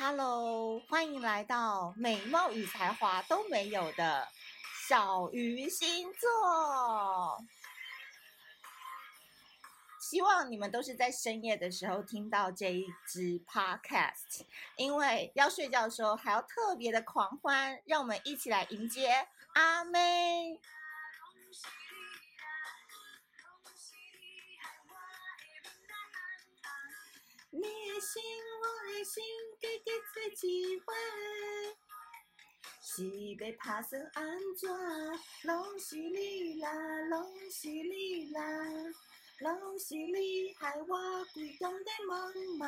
Hello，欢迎来到美貌与才华都没有的小鱼星座。希望你们都是在深夜的时候听到这一支 Podcast，因为要睡觉的时候还要特别的狂欢，让我们一起来迎接阿妹。心，我的心，给给次机会，是要打算安怎？拢是你啦，拢是你啦，拢是你害我规天在茫茫。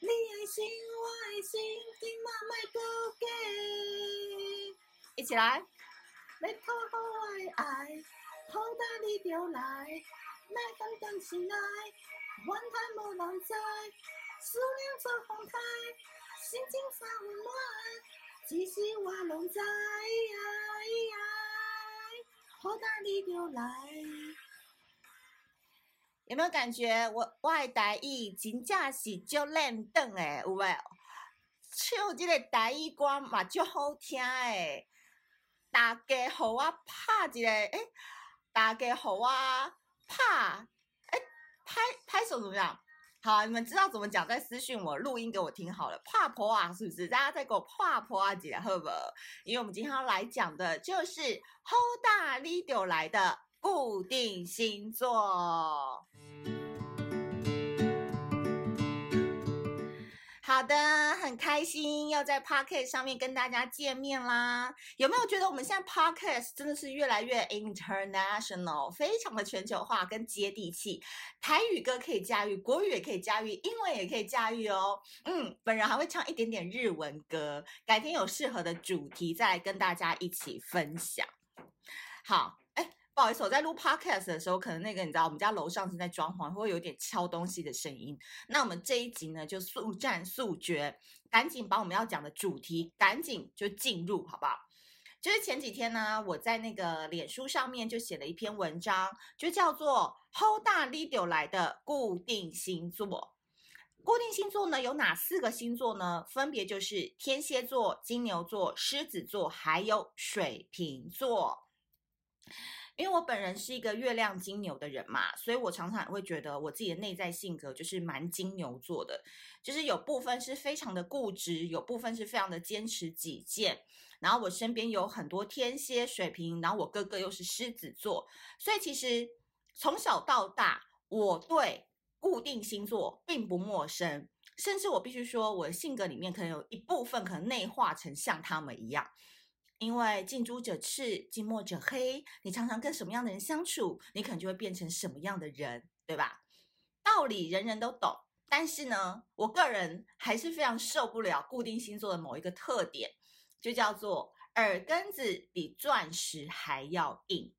你的心，我的心，今晚莫搁假。一起来，要讨好我的爱，好大你就来，莫等等起来。温台无人知，思念做风台，心情再温暖，只是我拢知，好大你就来。有没有感觉我我的台语真正是足练转诶？有无？唱这个台语歌嘛，足好听诶。大家和我拍一个，诶，大家和我拍。拍拍手怎么样？好，你们知道怎么讲？再私讯我录音给我听好了。怕婆啊，是不是？大家再给我怕婆啊姐，好不？因为我们今天要来讲的就是 Holda Leo 来的固定星座。好的，很开心要在 Podcast 上面跟大家见面啦。有没有觉得我们现在 Podcast 真的是越来越 international，非常的全球化跟接地气？台语歌可以驾驭，国语也可以驾驭，英文也可以驾驭哦。嗯，本人还会唱一点点日文歌，改天有适合的主题再来跟大家一起分享。好。不好意思，我在录 podcast 的时候，可能那个你知道，我们家楼上正在装潢，会有点敲东西的声音。那我们这一集呢，就速战速决，赶紧把我们要讲的主题赶紧就进入，好不好？就是前几天呢，我在那个脸书上面就写了一篇文章，就叫做“ Hold 大你就来的固定星座”。固定星座呢有哪四个星座呢？分别就是天蝎座、金牛座、狮子座，还有水瓶座。因为我本人是一个月亮金牛的人嘛，所以我常常会觉得我自己的内在性格就是蛮金牛座的，就是有部分是非常的固执，有部分是非常的坚持己见。然后我身边有很多天蝎、水瓶，然后我哥哥又是狮子座，所以其实从小到大，我对固定星座并不陌生，甚至我必须说，我的性格里面可能有一部分可能内化成像他们一样。因为近朱者赤，近墨者黑。你常常跟什么样的人相处，你可能就会变成什么样的人，对吧？道理人人都懂，但是呢，我个人还是非常受不了固定星座的某一个特点，就叫做耳根子比钻石还要硬。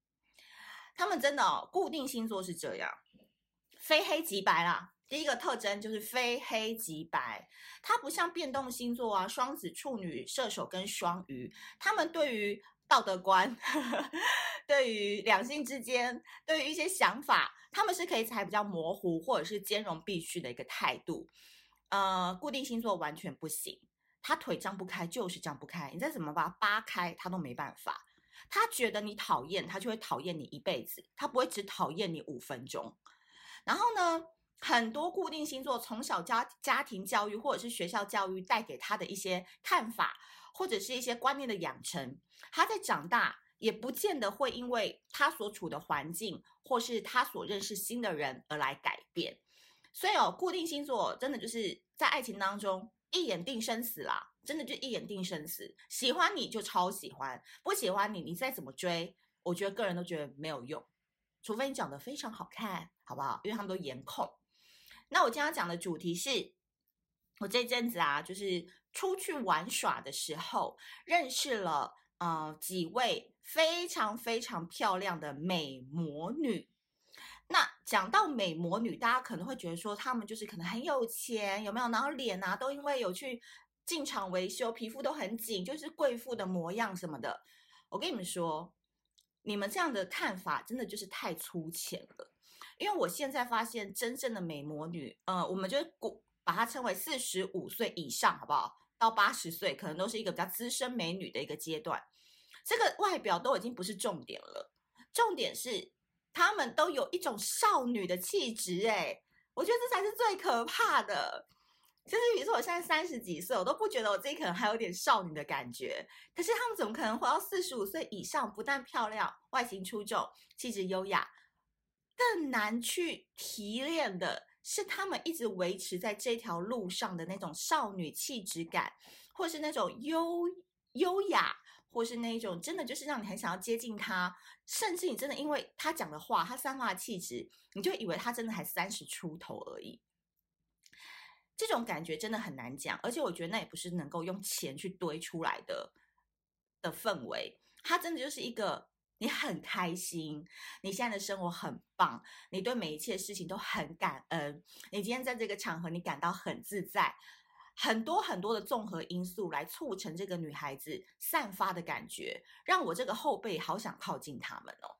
他们真的哦，固定星座是这样，非黑即白啦。第一个特征就是非黑即白，它不像变动星座啊，双子、处女、射手跟双鱼，他们对于道德观、呵 呵对于两性之间、对于一些想法，他们是可以采比较模糊或者是兼容并蓄的一个态度。呃，固定星座完全不行，他腿张不开就是张不开，你再怎么把它扒开，他都没办法。他觉得你讨厌，他就会讨厌你一辈子，他不会只讨厌你五分钟。然后呢，很多固定星座从小家家庭教育或者是学校教育带给他的一些看法，或者是一些观念的养成，他在长大也不见得会因为他所处的环境或是他所认识新的人而来改变。所以哦，固定星座真的就是在爱情当中一眼定生死啦，真的就一眼定生死。喜欢你就超喜欢，不喜欢你，你再怎么追，我觉得个人都觉得没有用，除非你长得非常好看，好不好？因为他们都颜控。那我今天要讲的主题是，我这阵子啊，就是出去玩耍的时候，认识了呃几位非常非常漂亮的美魔女。那讲到美魔女，大家可能会觉得说，她们就是可能很有钱，有没有？然后脸啊，都因为有去进厂维修，皮肤都很紧，就是贵妇的模样什么的。我跟你们说，你们这样的看法真的就是太粗浅了。因为我现在发现，真正的美魔女，呃，我们就是古把它称为四十五岁以上，好不好？到八十岁，可能都是一个比较资深美女的一个阶段。这个外表都已经不是重点了，重点是她们都有一种少女的气质。哎，我觉得这才是最可怕的。就是比如说，我现在三十几岁，我都不觉得我自己可能还有点少女的感觉。可是他们怎么可能活到四十五岁以上？不但漂亮、外形出众、气质优雅，更难去提炼的是他们一直维持在这条路上的那种少女气质感，或是那种优优雅，或是那一种真的就是让你很想要接近他，甚至你真的因为他讲的话，他散发的气质，你就以为他真的还三十出头而已。这种感觉真的很难讲，而且我觉得那也不是能够用钱去堆出来的的氛围。它真的就是一个你很开心，你现在的生活很棒，你对每一切事情都很感恩，你今天在这个场合你感到很自在，很多很多的综合因素来促成这个女孩子散发的感觉，让我这个后辈好想靠近他们哦。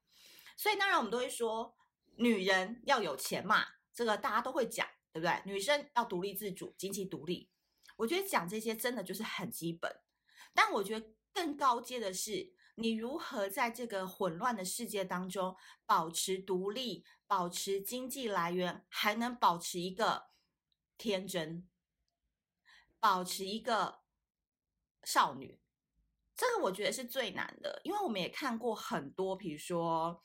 所以当然我们都会说，女人要有钱嘛，这个大家都会讲。对不对？女生要独立自主，经济独立。我觉得讲这些真的就是很基本，但我觉得更高阶的是，你如何在这个混乱的世界当中保持独立，保持经济来源，还能保持一个天真，保持一个少女。这个我觉得是最难的，因为我们也看过很多，比如说，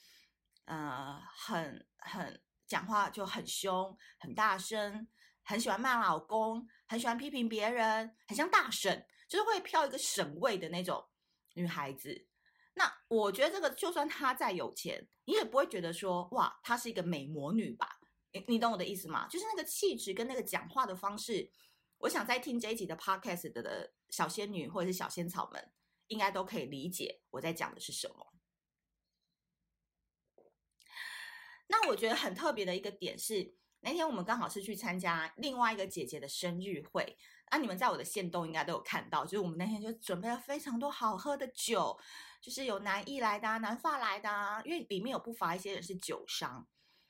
呃，很很。讲话就很凶、很大声，很喜欢骂老公，很喜欢批评别人，很像大婶，就是会飘一个省位的那种女孩子。那我觉得这个，就算她再有钱，你也不会觉得说哇，她是一个美魔女吧？你你懂我的意思吗？就是那个气质跟那个讲话的方式，我想在听这一集的 podcast 的小仙女或者是小仙草们，应该都可以理解我在讲的是什么。那我觉得很特别的一个点是，那天我们刚好是去参加另外一个姐姐的生日会，那你们在我的线动应该都有看到，就是我们那天就准备了非常多好喝的酒，就是有南艺来的啊，南法来的啊，因为里面有不乏一些人是酒商，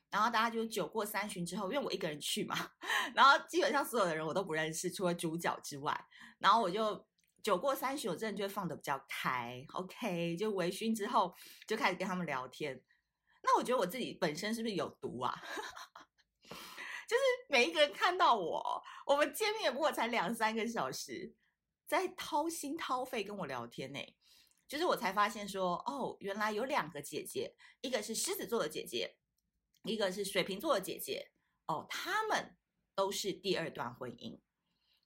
然后大家就酒过三巡之后，因为我一个人去嘛，然后基本上所有的人我都不认识，除了主角之外，然后我就酒过三巡，我真的就会放得比较开，OK，就微醺之后就开始跟他们聊天。那我觉得我自己本身是不是有毒啊？就是每一个人看到我，我们见面也不过才两三个小时，在掏心掏肺跟我聊天呢。就是我才发现说，哦，原来有两个姐姐，一个是狮子座的姐姐，一个是水瓶座的姐姐。哦，她们都是第二段婚姻。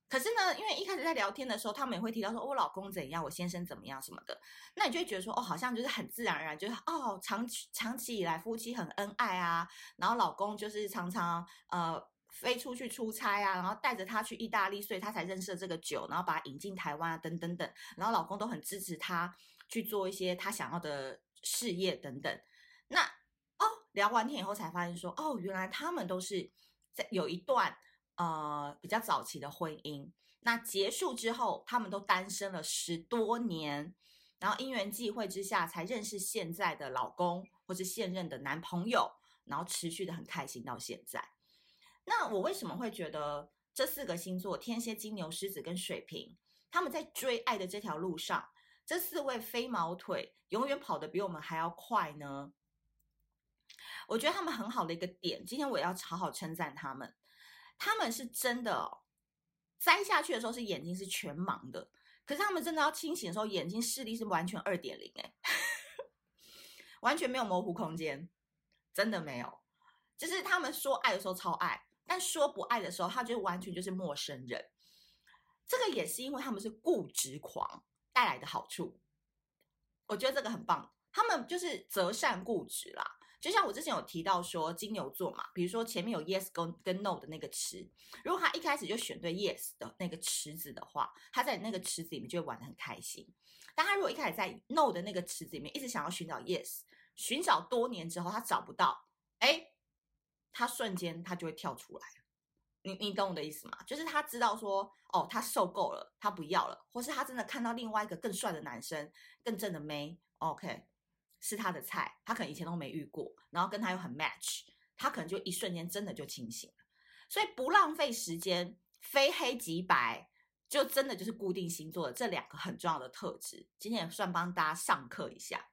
可是呢，因为一开始在聊天的时候，他们也会提到说，我老公怎样，我先生怎么样什么的，那你就会觉得说，哦，好像就是很自然而然，就是哦，长长期以来夫妻很恩爱啊，然后老公就是常常呃飞出去出差啊，然后带着他去意大利，所以他才认识了这个酒，然后把他引进台湾啊，等等等，然后老公都很支持他去做一些他想要的事业等等。那哦，聊完天以后才发现说，哦，原来他们都是在有一段。呃，比较早期的婚姻，那结束之后，他们都单身了十多年，然后因缘际会之下，才认识现在的老公或是现任的男朋友，然后持续的很开心到现在。那我为什么会觉得这四个星座——天蝎、金牛、狮子跟水瓶，他们在追爱的这条路上，这四位飞毛腿永远跑得比我们还要快呢？我觉得他们很好的一个点，今天我要好好称赞他们。他们是真的哦，栽下去的时候是眼睛是全盲的，可是他们真的要清醒的时候，眼睛视力是完全二点零哎，完全没有模糊空间，真的没有。就是他们说爱的时候超爱，但说不爱的时候，他就完全就是陌生人。这个也是因为他们是固执狂带来的好处，我觉得这个很棒。他们就是择善固执啦。就像我之前有提到说，金牛座嘛，比如说前面有 yes 跟跟 no 的那个词，如果他一开始就选对 yes 的那个池子的话，他在那个池子里面就会玩得很开心。但他如果一开始在 no 的那个池子里面一直想要寻找 yes，寻找多年之后他找不到，哎，他瞬间他就会跳出来。你你懂我的意思吗？就是他知道说，哦，他受够了，他不要了，或是他真的看到另外一个更帅的男生，更正的妹，OK。是他的菜，他可能以前都没遇过，然后跟他又很 match，他可能就一瞬间真的就清醒了。所以不浪费时间，非黑即白，就真的就是固定星座的这两个很重要的特质。今天也算帮大家上课一下。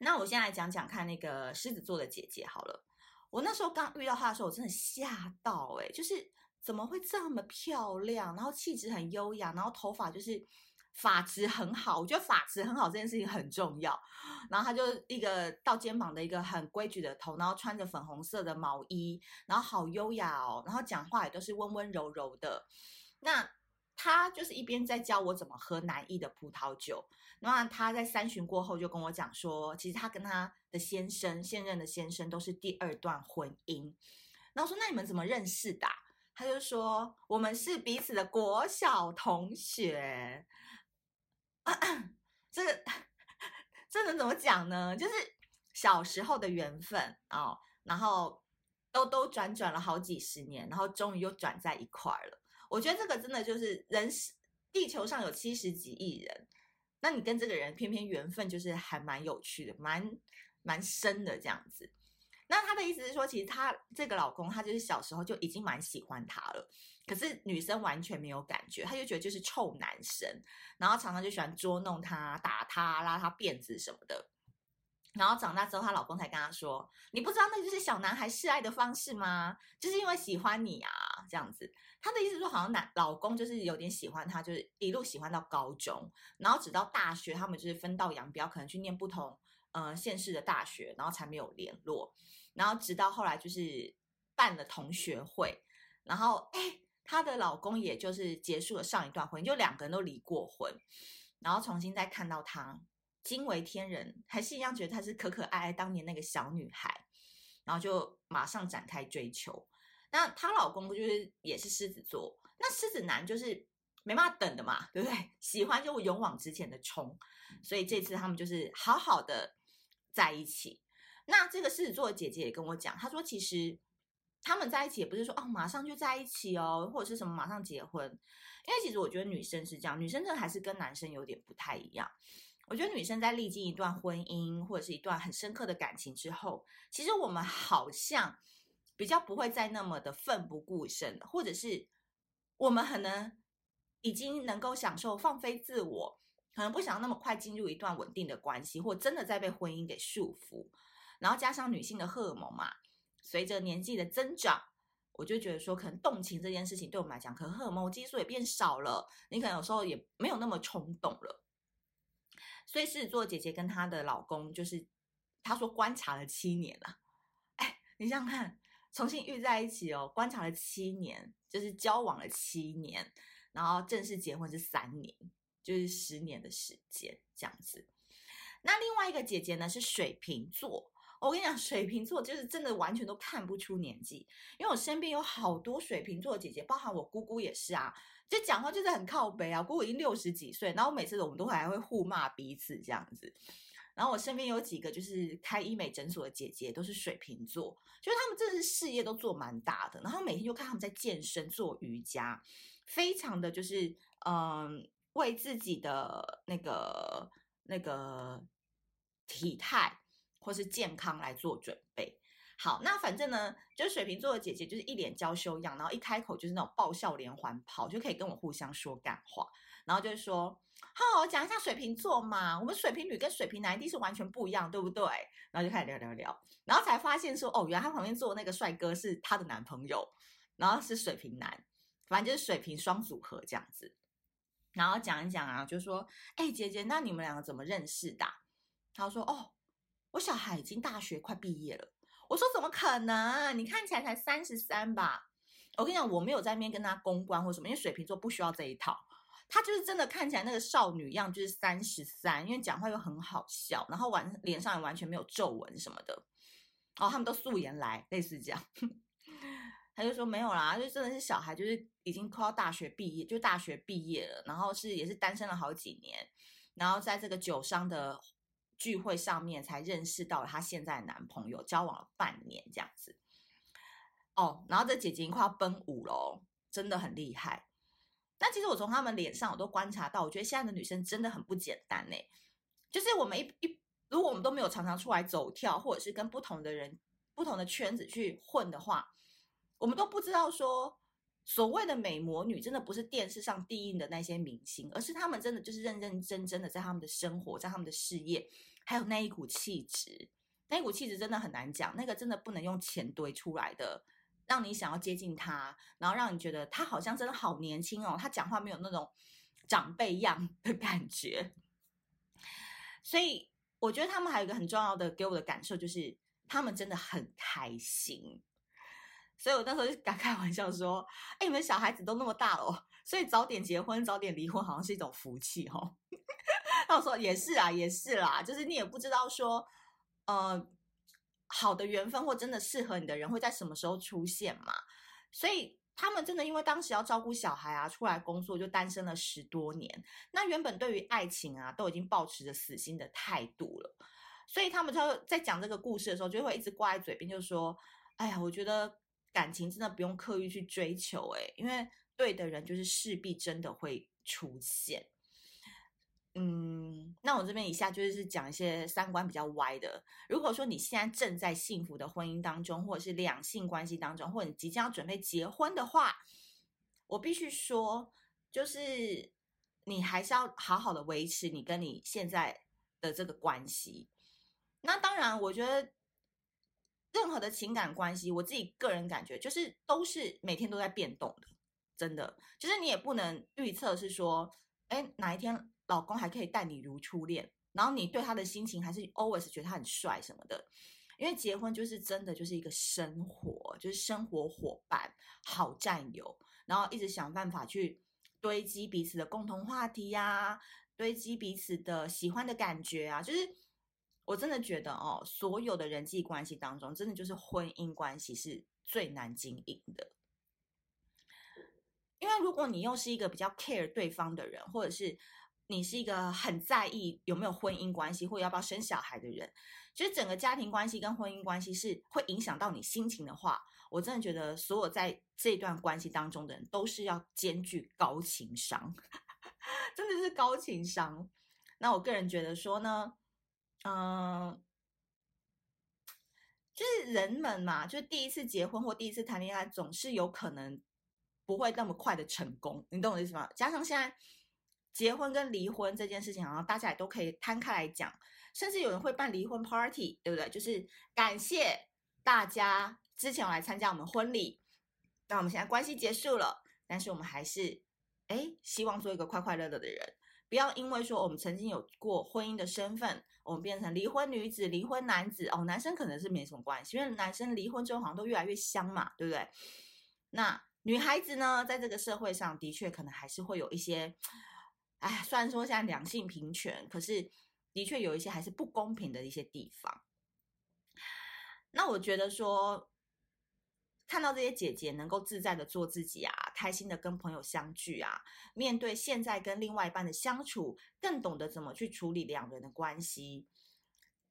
那我先来讲讲看那个狮子座的姐姐好了。我那时候刚遇到她的时候，我真的吓到哎、就是怎么会这么漂亮，然后气质很优雅，然后头发就是。发质很好，我觉得发质很好这件事情很重要。然后他就一个到肩膀的一个很规矩的头，然后穿着粉红色的毛衣，然后好优雅哦。然后讲话也都是温温柔柔的。那他就是一边在教我怎么喝南义的葡萄酒。那他在三巡过后就跟我讲说，其实他跟他的先生，现任的先生都是第二段婚姻。然后说，那你们怎么认识的？他就说我们是彼此的国小同学。这个 这能怎么讲呢？就是小时候的缘分哦，然后兜兜转转了好几十年，然后终于又转在一块儿了。我觉得这个真的就是人，地球上有七十几亿人，那你跟这个人偏偏缘分就是还蛮有趣的，蛮蛮深的这样子。那他的意思是说，其实他这个老公，他就是小时候就已经蛮喜欢他了，可是女生完全没有感觉，他就觉得就是臭男生，然后常常就喜欢捉弄他、打他、拉他辫子什么的。然后长大之后，她老公才跟她说：“你不知道那就是小男孩示爱的方式吗？就是因为喜欢你啊，这样子。”她的意思说，好像男老公就是有点喜欢她，就是一路喜欢到高中，然后直到大学，他们就是分道扬镳，可能去念不同呃县市的大学，然后才没有联络。然后直到后来就是办了同学会，然后哎，她的老公也就是结束了上一段婚姻，就两个人都离过婚，然后重新再看到她，惊为天人，还是一样觉得她是可可爱爱当年那个小女孩，然后就马上展开追求。那她老公就是也是狮子座，那狮子男就是没办法等的嘛，对不对？喜欢就勇往直前的冲，所以这次他们就是好好的在一起。那这个狮子座的姐姐也跟我讲，她说其实他们在一起也不是说哦马上就在一起哦，或者是什么马上结婚，因为其实我觉得女生是这样，女生真的还是跟男生有点不太一样。我觉得女生在历经一段婚姻或者是一段很深刻的感情之后，其实我们好像比较不会再那么的奋不顾身，或者是我们可能已经能够享受放飞自我，可能不想那么快进入一段稳定的关系，或真的在被婚姻给束缚。然后加上女性的荷尔蒙嘛，随着年纪的增长，我就觉得说，可能动情这件事情对我们来讲，可能荷尔蒙激素也变少了，你可能有时候也没有那么冲动了。所以狮子座姐姐跟她的老公，就是她说观察了七年了，哎，你想想看，重新遇在一起哦，观察了七年，就是交往了七年，然后正式结婚是三年，就是十年的时间这样子。那另外一个姐姐呢，是水瓶座。我跟你讲，水瓶座就是真的完全都看不出年纪，因为我身边有好多水瓶座姐姐，包含我姑姑也是啊，就讲话就是很靠北啊。姑姑已经六十几岁，然后每次我们都还会互骂彼此这样子。然后我身边有几个就是开医美诊所的姐姐，都是水瓶座，就是他们真的是事业都做蛮大的，然后每天就看他们在健身、做瑜伽，非常的就是嗯，为自己的那个那个体态。或是健康来做准备。好，那反正呢，就是水瓶座的姐姐就是一脸娇羞样，然后一开口就是那种爆笑连环炮，就可以跟我互相说干话。然后就是说，好，我讲一下水瓶座嘛，我们水瓶女跟水瓶男一定是完全不一样，对不对？然后就开始聊聊聊，然后才发现说，哦，原来他旁边坐的那个帅哥是他的男朋友，然后是水瓶男，反正就是水瓶双组合这样子。然后讲一讲啊，就说，哎，姐姐，那你们两个怎么认识的？他说，哦。我小孩已经大学快毕业了，我说怎么可能？你看起来才三十三吧？我跟你讲，我没有在那边跟他公关或什么，因为水瓶座不需要这一套。他就是真的看起来那个少女样，就是三十三，因为讲话又很好笑，然后完脸上也完全没有皱纹什么的。哦，他们都素颜来，类似这样。他就说没有啦，就真的是小孩，就是已经快要大学毕业，就大学毕业了，然后是也是单身了好几年，然后在这个酒商的。聚会上面才认识到了她现在的男朋友，交往了半年这样子。哦，然后这姐姐已经快要奔五了，真的很厉害。那其实我从他们脸上我都观察到，我觉得现在的女生真的很不简单呢。就是我们一一，如果我们都没有常常出来走跳，或者是跟不同的人、不同的圈子去混的话，我们都不知道说所谓的美魔女，真的不是电视上第一的那些明星，而是他们真的就是认认真真的在他们的生活，在他们的事业，还有那一股气质，那一股气质真的很难讲，那个真的不能用钱堆出来的，让你想要接近他，然后让你觉得他好像真的好年轻哦，他讲话没有那种长辈样 的感觉。所以我觉得他们还有一个很重要的给我的感受，就是他们真的很开心。所以我那时候就敢开玩笑说：“哎，你们小孩子都那么大了，所以早点结婚、早点离婚，好像是一种福气哦。” 他说也是啊，也是啦，就是你也不知道说，呃，好的缘分或真的适合你的人会在什么时候出现嘛。所以他们真的因为当时要照顾小孩啊，出来工作就单身了十多年。那原本对于爱情啊，都已经抱持着死心的态度了。所以他们就在讲这个故事的时候，就会一直挂在嘴边，就说：“哎呀，我觉得。”感情真的不用刻意去追求，诶，因为对的人就是势必真的会出现。嗯，那我这边以下就是讲一些三观比较歪的。如果说你现在正在幸福的婚姻当中，或者是两性关系当中，或者你即将要准备结婚的话，我必须说，就是你还是要好好的维持你跟你现在的这个关系。那当然，我觉得。任何的情感关系，我自己个人感觉就是都是每天都在变动的，真的，就是你也不能预测是说，哎，哪一天老公还可以待你如初恋，然后你对他的心情还是 always 觉得他很帅什么的，因为结婚就是真的就是一个生活，就是生活伙伴、好战友，然后一直想办法去堆积彼此的共同话题呀，堆积彼此的喜欢的感觉啊，就是。我真的觉得哦，所有的人际关系当中，真的就是婚姻关系是最难经营的。因为如果你又是一个比较 care 对方的人，或者是你是一个很在意有没有婚姻关系或者要不要生小孩的人，其实整个家庭关系跟婚姻关系是会影响到你心情的话，我真的觉得所有在这段关系当中的人都是要兼具高情商，真的是高情商。那我个人觉得说呢。嗯，就是人们嘛，就第一次结婚或第一次谈恋爱，总是有可能不会那么快的成功，你懂我的意思吗？加上现在结婚跟离婚这件事情，好像大家也都可以摊开来讲，甚至有人会办离婚 party，对不对？就是感谢大家之前来参加我们婚礼，那我们现在关系结束了，但是我们还是哎，希望做一个快快乐乐的人。不要因为说我们曾经有过婚姻的身份，我们变成离婚女子、离婚男子哦。男生可能是没什么关系，因为男生离婚之后好像都越来越香嘛，对不对？那女孩子呢，在这个社会上的确可能还是会有一些，哎，虽然说现在两性平权，可是的确有一些还是不公平的一些地方。那我觉得说。看到这些姐姐能够自在的做自己啊，开心的跟朋友相聚啊，面对现在跟另外一半的相处，更懂得怎么去处理两人的关系。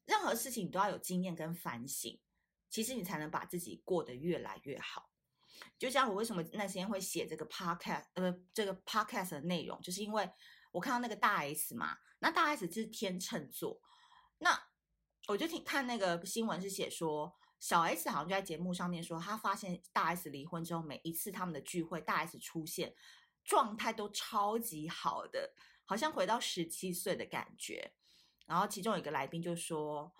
任何事情都要有经验跟反省，其实你才能把自己过得越来越好。就像我为什么那时间会写这个 podcast，呃，这个 podcast 的内容，就是因为我看到那个大 S 嘛，那大 S 就是天秤座，那我就听看那个新闻是写说。小 S 好像就在节目上面说，她发现大 S 离婚之后，每一次他们的聚会，大 S 出现，状态都超级好的，好像回到十七岁的感觉。然后其中有一个来宾就说：“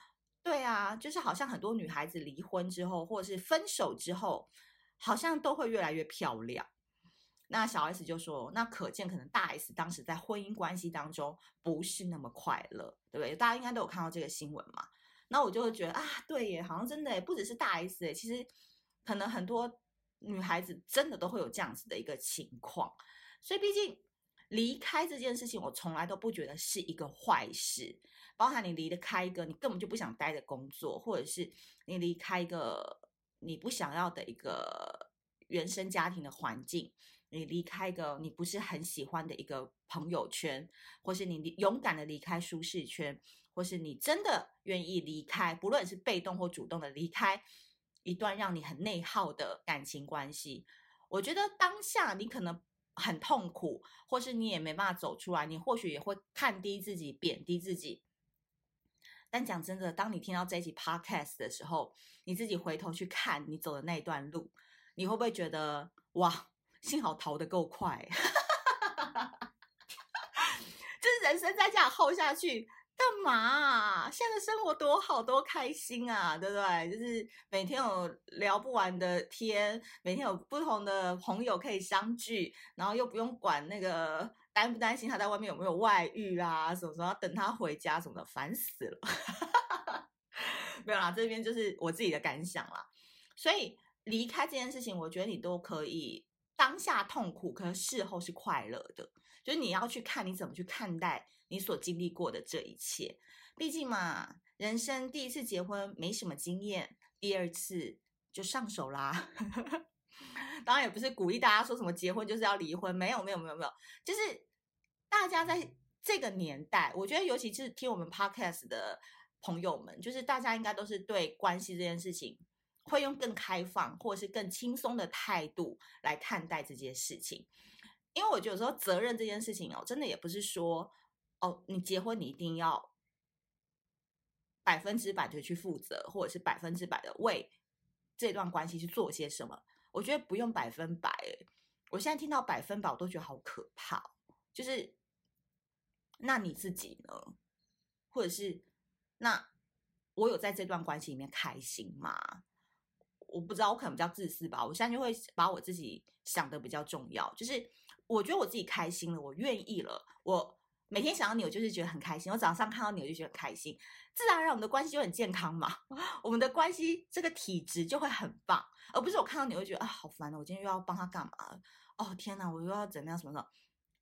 对啊，就是好像很多女孩子离婚之后，或者是分手之后，好像都会越来越漂亮。”那小 S 就说：“那可见可能大 S 当时在婚姻关系当中不是那么快乐，对不对？大家应该都有看到这个新闻嘛。”那我就会觉得啊，对耶，好像真的耶，不只是大 S 诶，其实可能很多女孩子真的都会有这样子的一个情况。所以毕竟离开这件事情，我从来都不觉得是一个坏事。包含你离得开一个你根本就不想待的工作，或者是你离开一个你不想要的一个原生家庭的环境，你离开一个你不是很喜欢的一个朋友圈，或是你勇敢的离开舒适圈。或是你真的愿意离开，不论是被动或主动的离开一段让你很内耗的感情关系，我觉得当下你可能很痛苦，或是你也没办法走出来，你或许也会看低自己、贬低自己。但讲真的，当你听到这一集 podcast 的时候，你自己回头去看你走的那一段路，你会不会觉得哇，幸好逃得够快，就是人生再这样耗下去。干嘛啊？现在的生活多好多开心啊，对不对？就是每天有聊不完的天，每天有不同的朋友可以相聚，然后又不用管那个担不担心他在外面有没有外遇啊，什么什么等他回家什么的，烦死了。没有啦，这边就是我自己的感想啦。所以离开这件事情，我觉得你都可以当下痛苦，可是事后是快乐的。就是你要去看你怎么去看待。你所经历过的这一切，毕竟嘛，人生第一次结婚没什么经验，第二次就上手啦。当然也不是鼓励大家说什么结婚就是要离婚，没有没有没有没有，就是大家在这个年代，我觉得尤其是听我们 podcast 的朋友们，就是大家应该都是对关系这件事情会用更开放或者是更轻松的态度来看待这件事情，因为我觉得有时候责任这件事情哦，真的也不是说。哦，你结婚你一定要百分之百的去负责，或者是百分之百的为这段关系去做些什么？我觉得不用百分百。我现在听到百分百，我都觉得好可怕。就是，那你自己呢？或者是，那我有在这段关系里面开心吗？我不知道，我可能比较自私吧。我现在就会把我自己想的比较重要。就是，我觉得我自己开心了，我愿意了，我。每天想到你，我就是觉得很开心。我早上看到你，我就觉得很开心，自然而然我们的关系就很健康嘛。我们的关系这个体质就会很棒，而不是我看到你会觉得啊好烦哦，我今天又要帮他干嘛？哦天哪，我又要怎样什么什么？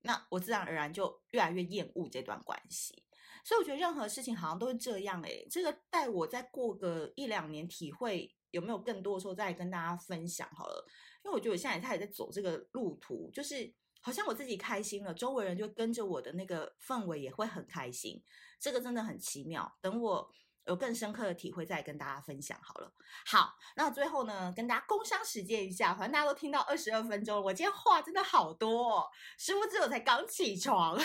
那我自然而然就越来越厌恶这段关系。所以我觉得任何事情好像都是这样诶。这个待我再过个一两年，体会有没有更多的时候再跟大家分享好了。因为我觉得我现在他也在走这个路途，就是。好像我自己开心了，周围人就跟着我的那个氛围也会很开心，这个真的很奇妙。等我有更深刻的体会，再跟大家分享好了。好，那最后呢，跟大家工商时间一下，反正大家都听到二十二分钟，我今天话真的好多哦，殊不知我才刚起床。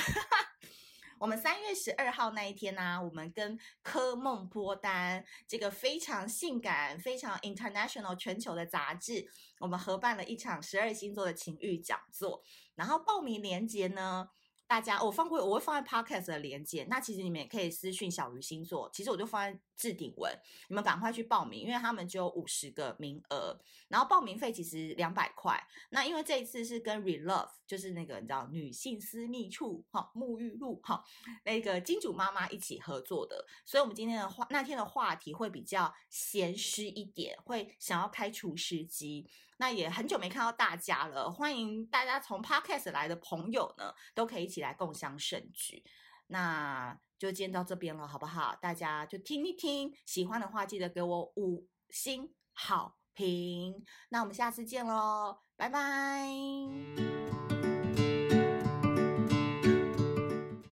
我们三月十二号那一天呢、我们跟科梦波丹这个非常性感、非常 international 全球的杂志，我们合办了一场十二星座的情欲讲座，然后报名链接呢。大家，我放过，我会放在 podcast 的连接。那其实你们也可以私讯小鱼星座，其实我就放在置顶文，你们赶快去报名，因为他们只有五十个名额。然后报名费其实两百块。那因为这一次是跟 Relove，就是那个你知道女性私密处哈沐浴露哈那个金主妈妈一起合作的，所以我们今天的话那天的话题会比较咸湿一点，会想要开除湿机。那也很久没看到大家了，欢迎大家从 Podcast 来的朋友呢，都可以一起来共享盛举。那就今天到这边了，好不好？大家就听一听，喜欢的话记得给我五星好评。那我们下次见喽，拜拜。